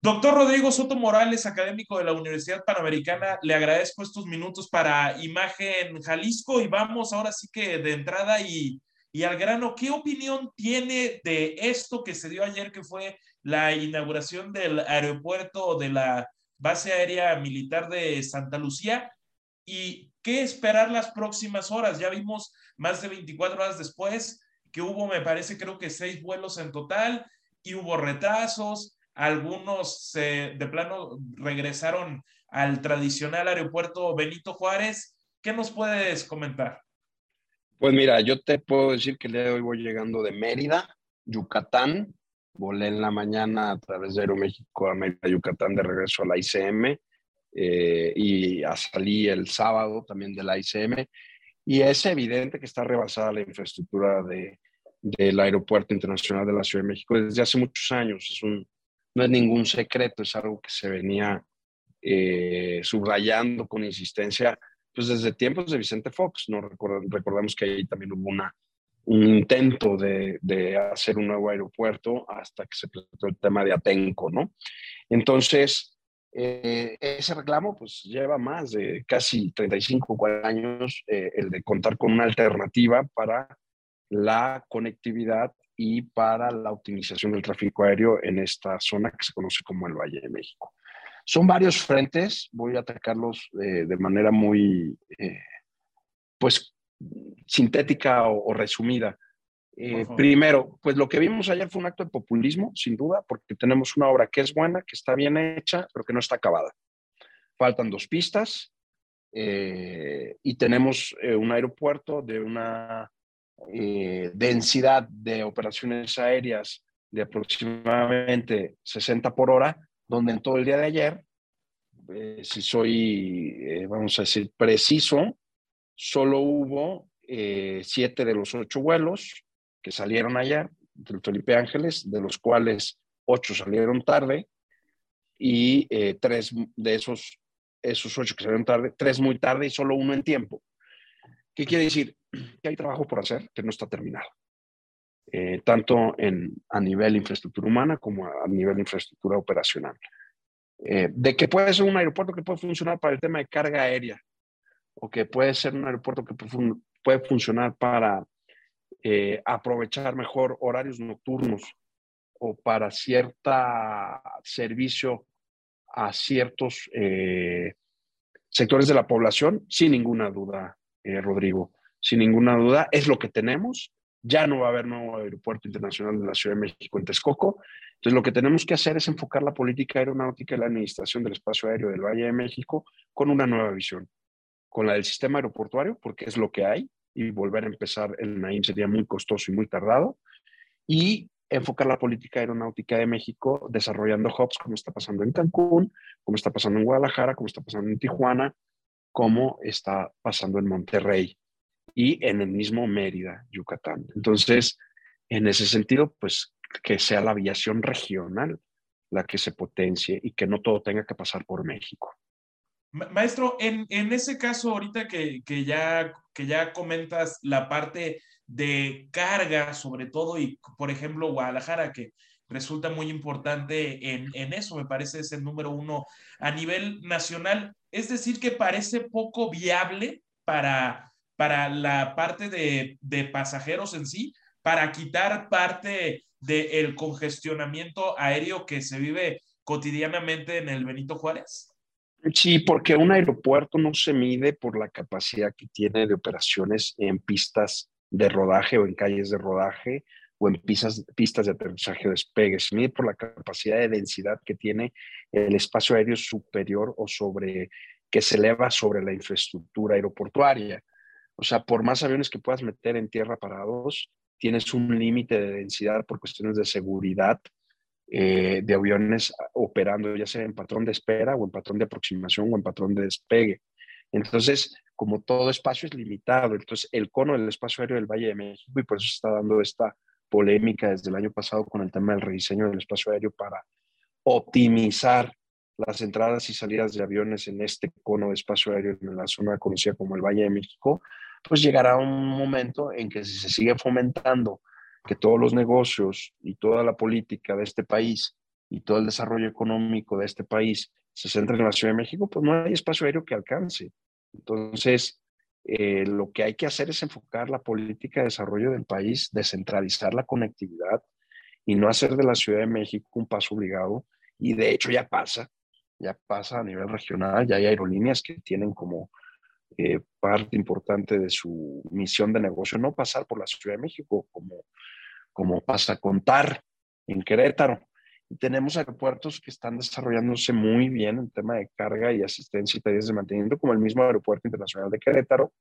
Doctor Rodrigo Soto Morales, académico de la Universidad Panamericana, le agradezco estos minutos para Imagen Jalisco y vamos ahora sí que de entrada y, y al grano, ¿qué opinión tiene de esto que se dio ayer, que fue la inauguración del aeropuerto de la base aérea militar de Santa Lucía? ¿Y qué esperar las próximas horas? Ya vimos más de 24 horas después que hubo, me parece, creo que seis vuelos en total y hubo retrasos algunos de plano regresaron al tradicional aeropuerto Benito Juárez. ¿Qué nos puedes comentar? Pues mira, yo te puedo decir que el día de hoy voy llegando de Mérida, Yucatán. Volé en la mañana a través de Aeroméxico a Mérida, Yucatán, de regreso a la ICM. Eh, y salí el sábado también de la ICM. Y es evidente que está rebasada la infraestructura de, del Aeropuerto Internacional de la Ciudad de México desde hace muchos años. Es un, no es ningún secreto, es algo que se venía eh, subrayando con insistencia pues desde tiempos de Vicente Fox. ¿no? recordamos que ahí también hubo una, un intento de, de, hacer un nuevo aeropuerto hasta que se presentó el tema de Atenco, ¿no? Entonces, eh, ese reclamo pues lleva más de casi 35 años eh, el de contar con una alternativa para la conectividad y para la optimización del tráfico aéreo en esta zona que se conoce como el Valle de México. Son varios frentes, voy a atacarlos eh, de manera muy, eh, pues, sintética o, resumida. Eh, primero, pues lo que vimos ayer fue un acto de populismo, sin duda, porque tenemos una obra que es buena, que está bien hecha, pero que no está acabada. Faltan dos pistas y tenemos un aeropuerto de una eh, densidad de operaciones aéreas de aproximadamente 60 por hora, donde en todo el día de ayer, eh, si soy, eh, vamos a decir, preciso, solo hubo siete de los ocho vuelos que salieron ayer del Felipe Ángeles, de los cuales ocho salieron tarde y tres de esos, esos ocho que salieron tarde, tres muy tarde y solo uno en tiempo. ¿Qué quiere decir? Que hay trabajo por hacer que no está terminado, eh, tanto en, a nivel infraestructura humana como a nivel infraestructura operacional. Eh, de que puede ser un aeropuerto que puede funcionar para el tema de carga aérea, o que puede ser un aeropuerto que puede funcionar para eh, aprovechar mejor horarios nocturnos o para cierto servicio a ciertos sectores de la población, sin ninguna duda eh, Rodrigo. Sin ninguna duda, es lo que tenemos. Ya no va a haber nuevo aeropuerto internacional de la Ciudad de México en Texcoco. Entonces, lo que tenemos que hacer es enfocar la política aeronáutica y la administración del espacio aéreo del Valle de México con una nueva visión, con la del sistema aeroportuario, porque es lo que hay, y volver a empezar el NAIM sería muy costoso y muy tardado, y enfocar la política aeronáutica de México desarrollando hubs como está pasando en Cancún, como está pasando en Guadalajara, como está pasando en Tijuana, como está pasando en Monterrey y en el mismo Mérida, Yucatán. Entonces, en ese sentido, pues que sea la aviación regional la que se potencie y que no todo tenga que pasar por México. Maestro, en, en ese caso, ahorita que, que, ya, que ya comentas la parte de carga, sobre todo, y por ejemplo, Guadalajara, que resulta muy importante en, en eso, me parece es el número uno a nivel nacional. Es decir, que parece poco viable para, para la parte de, de pasajeros en sí, para quitar parte del congestionamiento aéreo que se vive cotidianamente en el Benito Juárez? Sí, porque un aeropuerto no se mide por la capacidad que tiene de operaciones en pistas de rodaje o en calles de rodaje o en pistas, pistas de aterrizaje o despegue, se mide por la capacidad de densidad que tiene el espacio aéreo superior o sobre que se eleva sobre la infraestructura aeroportuaria. O sea, por más aviones que puedas meter en tierra parados, tienes un límite de densidad por cuestiones de seguridad eh, de aviones operando, ya sea en patrón de espera o en patrón de aproximación o en patrón de despegue. Entonces, como todo espacio es limitado, entonces el cono del espacio aéreo del Valle de México, y por eso está dando esta polémica desde el año pasado con el tema del rediseño del espacio aéreo para optimizar las entradas y salidas de aviones en este cono de espacio aéreo en la zona conocida como el Valle de México, pues llegará un momento en que si se sigue fomentando que todos los negocios y toda la política de este país y todo el desarrollo económico de este país se centra en la Ciudad de México, pues no hay espacio aéreo que alcance. Entonces, eh, lo que hay que hacer es enfocar la política de desarrollo del país, descentralizar la conectividad y no hacer de la Ciudad de México un paso obligado. Y de hecho ya pasa, ya pasa a nivel regional, ya hay aerolíneas que tienen como eh, parte importante de su misión de negocio no pasar por la Ciudad de México, como, como pasa con TAR en Querétaro. Y tenemos aeropuertos que están desarrollándose muy bien en tema de carga y asistencia y tareas de mantenimiento, como el mismo Aeropuerto Internacional de Querétaro,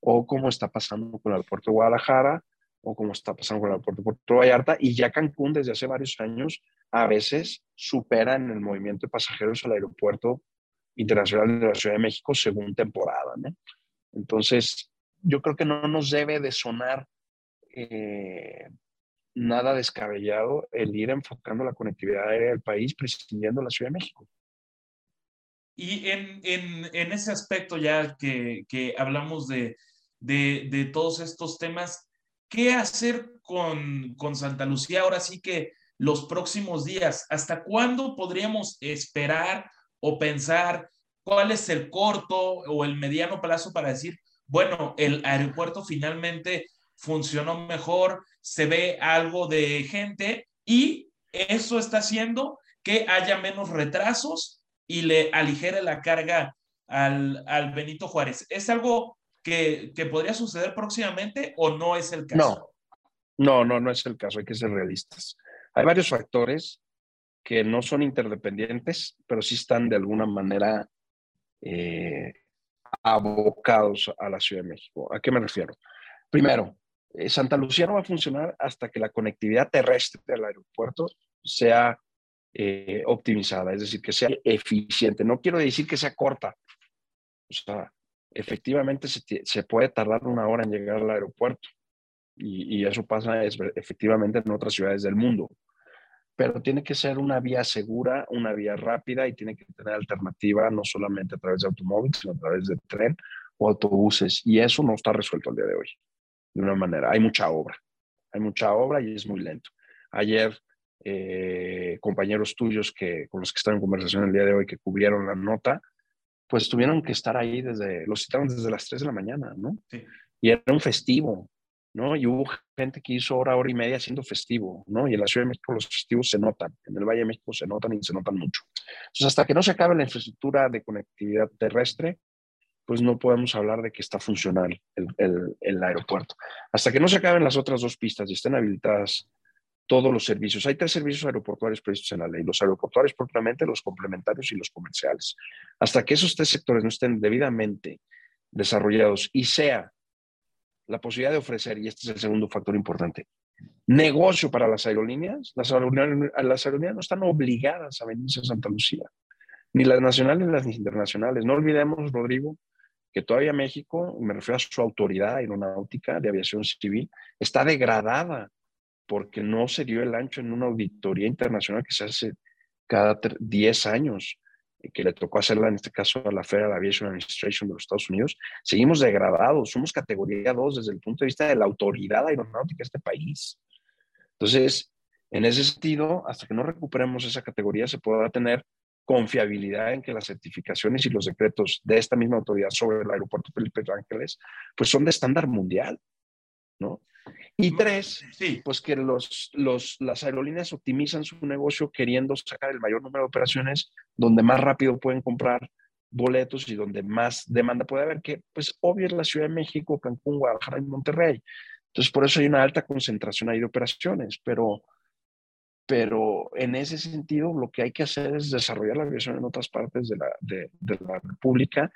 o como está pasando con el Aeropuerto de Guadalajara, o como está pasando con el Aeropuerto de Puerto Vallarta. Y ya Cancún, desde hace varios años, a veces supera en el movimiento de pasajeros al Aeropuerto Internacional de la Ciudad de México según temporada. Entonces, yo creo que no nos debe de sonar eh, nada descabellado el ir enfocando la conectividad aérea del país prescindiendo la Ciudad de México. Y en, en, en ese aspecto ya que, que hablamos de, de, de, todos estos temas, ¿qué hacer con, con Santa Lucía ahora sí que los próximos días? ¿Hasta cuándo podríamos esperar o pensar cuál es el corto o el mediano plazo para decir, bueno, el aeropuerto finalmente funcionó mejor, se ve algo de gente y eso está haciendo que haya menos retrasos y le aligere la carga al, al Benito Juárez. ¿Es algo que, que, podría suceder próximamente o no es el caso? No, no, no, no es el caso, hay que ser realistas. Hay varios factores que no son interdependientes, pero sí están de alguna manera eh, abocados a la Ciudad de México. ¿A qué me refiero? Primero, eh, Santa Lucía no va a funcionar hasta que la conectividad terrestre del aeropuerto sea eh, optimizada, es decir, que sea eficiente. No quiero decir que sea corta. O sea, efectivamente se, puede tardar una hora en llegar al aeropuerto y, eso pasa efectivamente en otras ciudades del mundo. Pero tiene que ser una vía segura, una vía rápida y tiene que tener alternativa no solamente a través de automóviles, sino a través de tren o autobuses. Y eso no está resuelto al día de hoy de una manera. Hay mucha obra, hay mucha obra y es muy lento. Ayer, eh, compañeros tuyos que, con los que están en conversación el día de hoy que cubrieron la nota, pues tuvieron que estar ahí desde, los citaron desde las 3 de la mañana, ¿no? Sí. Y era un festivo, ¿no? Y hubo gente que hizo hora, hora y media haciendo festivo, ¿no? Y en la Ciudad de México los festivos se notan, en el Valle de México se notan y se notan mucho. Entonces, hasta que no se acabe la infraestructura de conectividad terrestre, pues no podemos hablar de que está funcional el, el, el, aeropuerto. Hasta que no se acaben las otras dos pistas y estén habilitadas todos los servicios. Hay tres servicios aeroportuarios previstos en la ley, los aeroportuarios propiamente, los complementarios y los comerciales. Hasta que esos tres sectores no estén debidamente desarrollados y sea la posibilidad de ofrecer, y este es el segundo factor importante, negocio para las aerolíneas, las aerolíneas, las aerolíneas no están obligadas a venirse a Santa Lucía, ni las nacionales ni las internacionales. No olvidemos, Rodrigo, que todavía México, me refiero a su autoridad aeronáutica de aviación civil, está degradada porque no se dio el ancho en una auditoría internacional que se hace cada 10 años, que le tocó hacerla en este caso a la Federal Aviation Administration de los Estados Unidos, seguimos degradados, somos categoría 2 desde el punto de vista de la autoridad aeronáutica de este país. Entonces, en ese sentido, hasta que no recuperemos esa categoría, se podrá tener confiabilidad en que las certificaciones y los decretos de esta misma autoridad sobre el aeropuerto Felipe Ángeles, pues son de estándar mundial, ¿no? Y tres, sí. pues que los, los, las aerolíneas optimizan su negocio queriendo sacar el mayor número de operaciones donde más rápido pueden comprar boletos y donde más demanda puede haber, que pues obvio es la Ciudad de México, Cancún, Guadalajara y Monterrey. Entonces, por eso hay una alta concentración ahí de operaciones, pero pero en ese sentido lo que hay que hacer es desarrollar la aviación en otras partes de la, de, de la República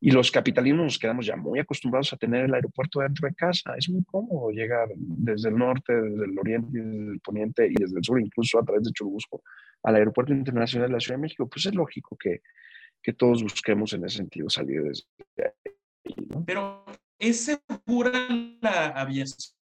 y los capitalinos nos quedamos ya muy acostumbrados a tener el aeropuerto dentro de casa. Es muy cómodo llegar desde el norte, desde el oriente, desde el poniente y desde el sur, incluso a través de Churubusco, al aeropuerto internacional de la Ciudad de México. Pues es lógico que, que todos busquemos en ese sentido salir desde ahí. ¿no? Pero ¿es segura la aviación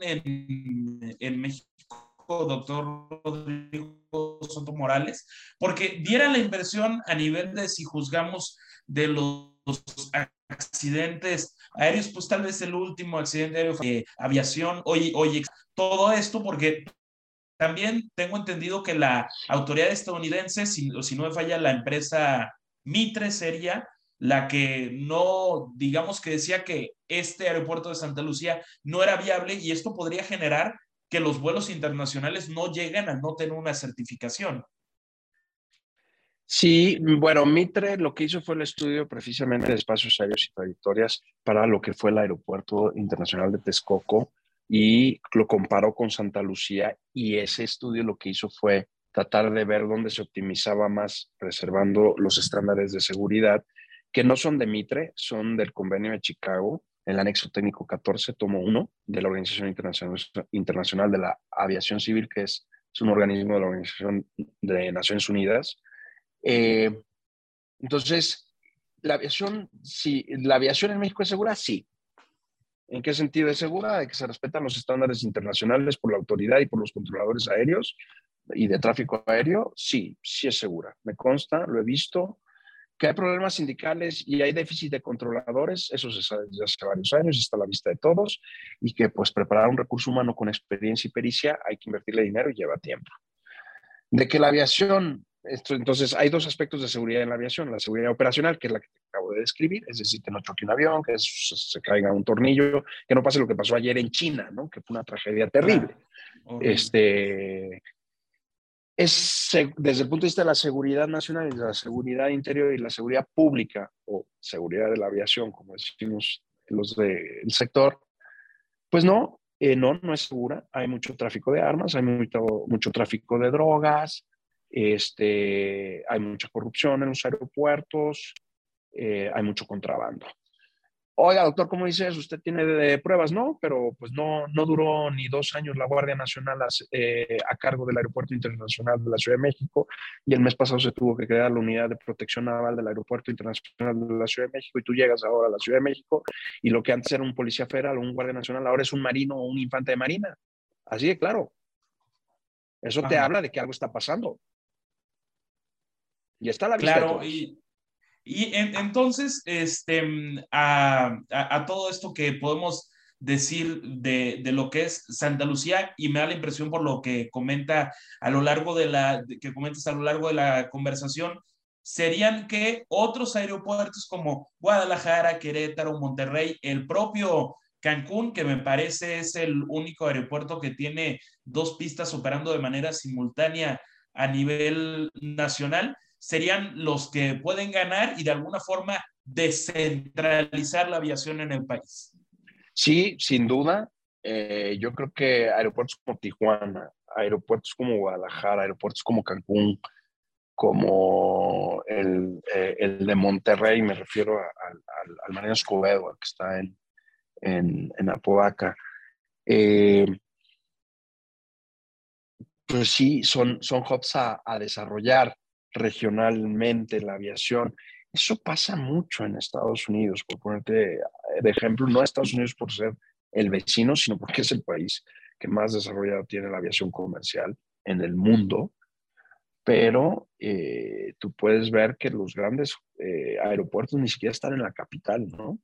en, en México? Doctor Rodrigo Soto Morales, porque diera la inversión a nivel de si juzgamos de los accidentes aéreos, pues tal vez el último accidente aéreo de aviación, oye, oye, todo esto porque también tengo entendido que la autoridad estadounidense, si, si no me falla la empresa Mitre, sería la que no, digamos que decía que este aeropuerto de Santa Lucía no era viable y esto podría generar que los vuelos internacionales no lleguen a no tener una certificación. Sí, bueno, Mitre lo que hizo fue el estudio precisamente de espacios aéreos y trayectorias para lo que fue el Aeropuerto Internacional de Texcoco y lo comparó con Santa Lucía y ese estudio lo que hizo fue tratar de ver dónde se optimizaba más preservando los estándares de seguridad que no son de Mitre, son del convenio de Chicago, el anexo técnico 14, tomo 1 de la Organización Internacional, de la Aviación Civil, que es, es un organismo de la Organización de Naciones Unidas, eh, entonces, la aviación, si la aviación en México es segura, sí. ¿En qué sentido es segura? De que se respetan los estándares internacionales por la autoridad y por los controladores aéreos y de tráfico aéreo, sí, sí es segura. Me consta, lo he visto. Que hay problemas sindicales y hay déficit de controladores, eso se sabe desde hace varios años, está a la vista de todos, y que pues preparar un recurso humano con experiencia y pericia hay que invertirle dinero y lleva tiempo. De que la aviación entonces, hay dos aspectos de seguridad en la aviación. La seguridad operacional, que es la que acabo de describir, es decir, que no choque un avión, que se, caiga un tornillo, que no pase lo que pasó ayer en China, ¿no? que fue una tragedia terrible. Este, es desde el punto de vista de la seguridad nacional y de la seguridad interior y la seguridad pública o seguridad de la aviación, como decimos los del sector, pues no, eh, no, no es segura. Hay mucho tráfico de armas, hay mucho, mucho tráfico de drogas, este, hay mucha corrupción en los aeropuertos, eh, hay mucho contrabando. Oiga, doctor, ¿cómo dices? ¿Usted tiene de pruebas? No, pero pues no, no duró ni dos años la Guardia Nacional eh, a, cargo del Aeropuerto Internacional de la Ciudad de México y el mes pasado se tuvo que crear la unidad de protección naval del Aeropuerto Internacional de la Ciudad de México y tú llegas ahora a la Ciudad de México y lo que antes era un policía federal o un Guardia Nacional ahora es un marino o un infante de marina. Así de claro. Eso te habla de que algo está pasando. Y está la vista. Claro, y, y entonces, este, a, a, todo esto que podemos decir de, de, lo que es Santa Lucía y me da la impresión por lo que comenta a lo largo de la, que comentas a lo largo de la conversación, serían que otros aeropuertos como Guadalajara, Querétaro, Monterrey, el propio Cancún, que me parece es el único aeropuerto que tiene dos pistas operando de manera simultánea a nivel nacional, serían los que pueden ganar y de alguna forma descentralizar la aviación en el país. Sí, sin duda. Eh, yo creo que aeropuertos como Tijuana, aeropuertos como Guadalajara, aeropuertos como Cancún, como el, eh, el de Monterrey, me refiero al, al, Marino Escobedo, que está en, en, en Apodaca. Eh, pues sí, son, son hubs a, a desarrollar regionalmente la aviación. Eso pasa mucho en Estados Unidos, por ponerte de ejemplo, no Estados Unidos por ser el vecino, sino porque es el país que más desarrollado tiene la aviación comercial en el mundo. Pero eh, tú puedes ver que los grandes eh, aeropuertos ni siquiera están en la capital, ¿no?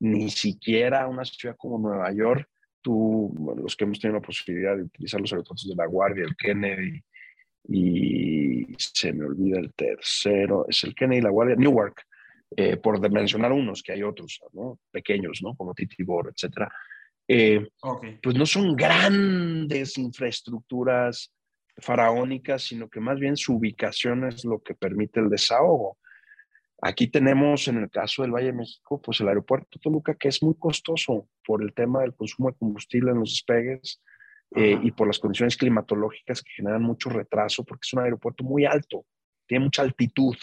Ni siquiera una ciudad como Nueva York, tú, los que hemos tenido la posibilidad de utilizar los aeropuertos de La Guardia, el Kennedy, y se me olvida el tercero, es el Kennedy, la Guardia, Newark, eh, por mencionar unos, que hay otros, ¿no? Pequeños, ¿no? Como Titibor, etcétera. Eh, pues no son grandes infraestructuras faraónicas, sino que más bien su ubicación es lo que permite el desahogo. Aquí tenemos, en el caso del Valle de México, pues el aeropuerto de Toluca, que es muy costoso por el tema del consumo de combustible en los despegues, eh, y por las condiciones climatológicas que generan mucho retraso, porque es un aeropuerto muy alto, tiene mucha altitud.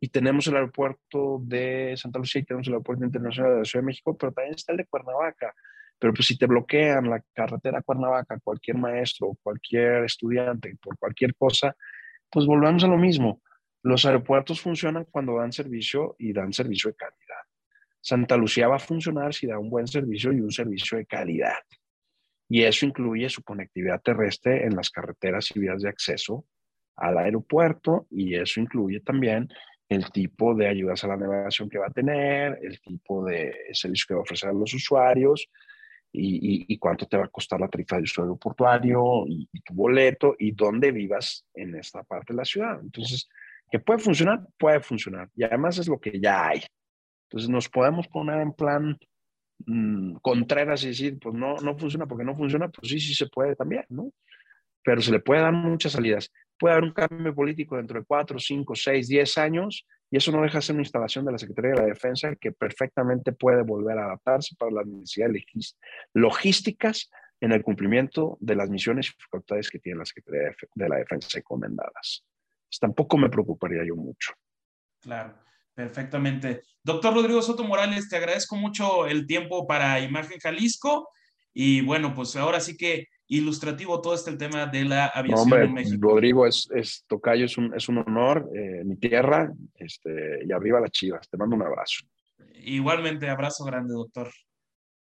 Y tenemos el aeropuerto de Santa Lucía y tenemos el aeropuerto internacional de la Ciudad de México, pero también está el de Cuernavaca. Pero pues si te bloquean la carretera a Cuernavaca, cualquier maestro, cualquier estudiante, por cualquier cosa, pues volvemos a lo mismo. Los aeropuertos funcionan cuando dan servicio y dan servicio de calidad. Santa Lucía va a funcionar si da un buen servicio y un servicio de calidad y eso incluye su conectividad terrestre en las carreteras y vías de acceso al aeropuerto y eso incluye también el tipo de ayudas a la navegación que va a tener, el tipo de servicio que va a ofrecer a los usuarios y, cuánto te va a costar la tarifa de uso aeroportuario y, y, tu boleto y dónde vivas en esta parte de la ciudad. Entonces, que puede funcionar, puede funcionar. Y además es lo que ya hay. Entonces nos podemos poner en plan mmm, contreras y decir, pues no, no funciona porque no funciona, pues sí, sí se puede también, ¿no? Pero se le puede dar muchas salidas. Puede haber un cambio político dentro de cuatro, cinco, seis, diez años y eso no deja de ser una instalación de la Secretaría de la Defensa que perfectamente puede volver a adaptarse para las necesidades logísticas en el cumplimiento de las misiones y facultades que tiene la Secretaría de la Defensa encomendadas. Pues tampoco me preocuparía yo mucho. Claro, perfectamente. Doctor Rodrigo Soto Morales, te agradezco mucho el tiempo para Imagen Jalisco y bueno, pues ahora sí que ilustrativo todo este tema de la aviación en México. Rodrigo, es, es Tocayo, es un, es un honor, eh, mi tierra, este, y arriba las chivas. Te mando un abrazo. Igualmente, abrazo grande, doctor.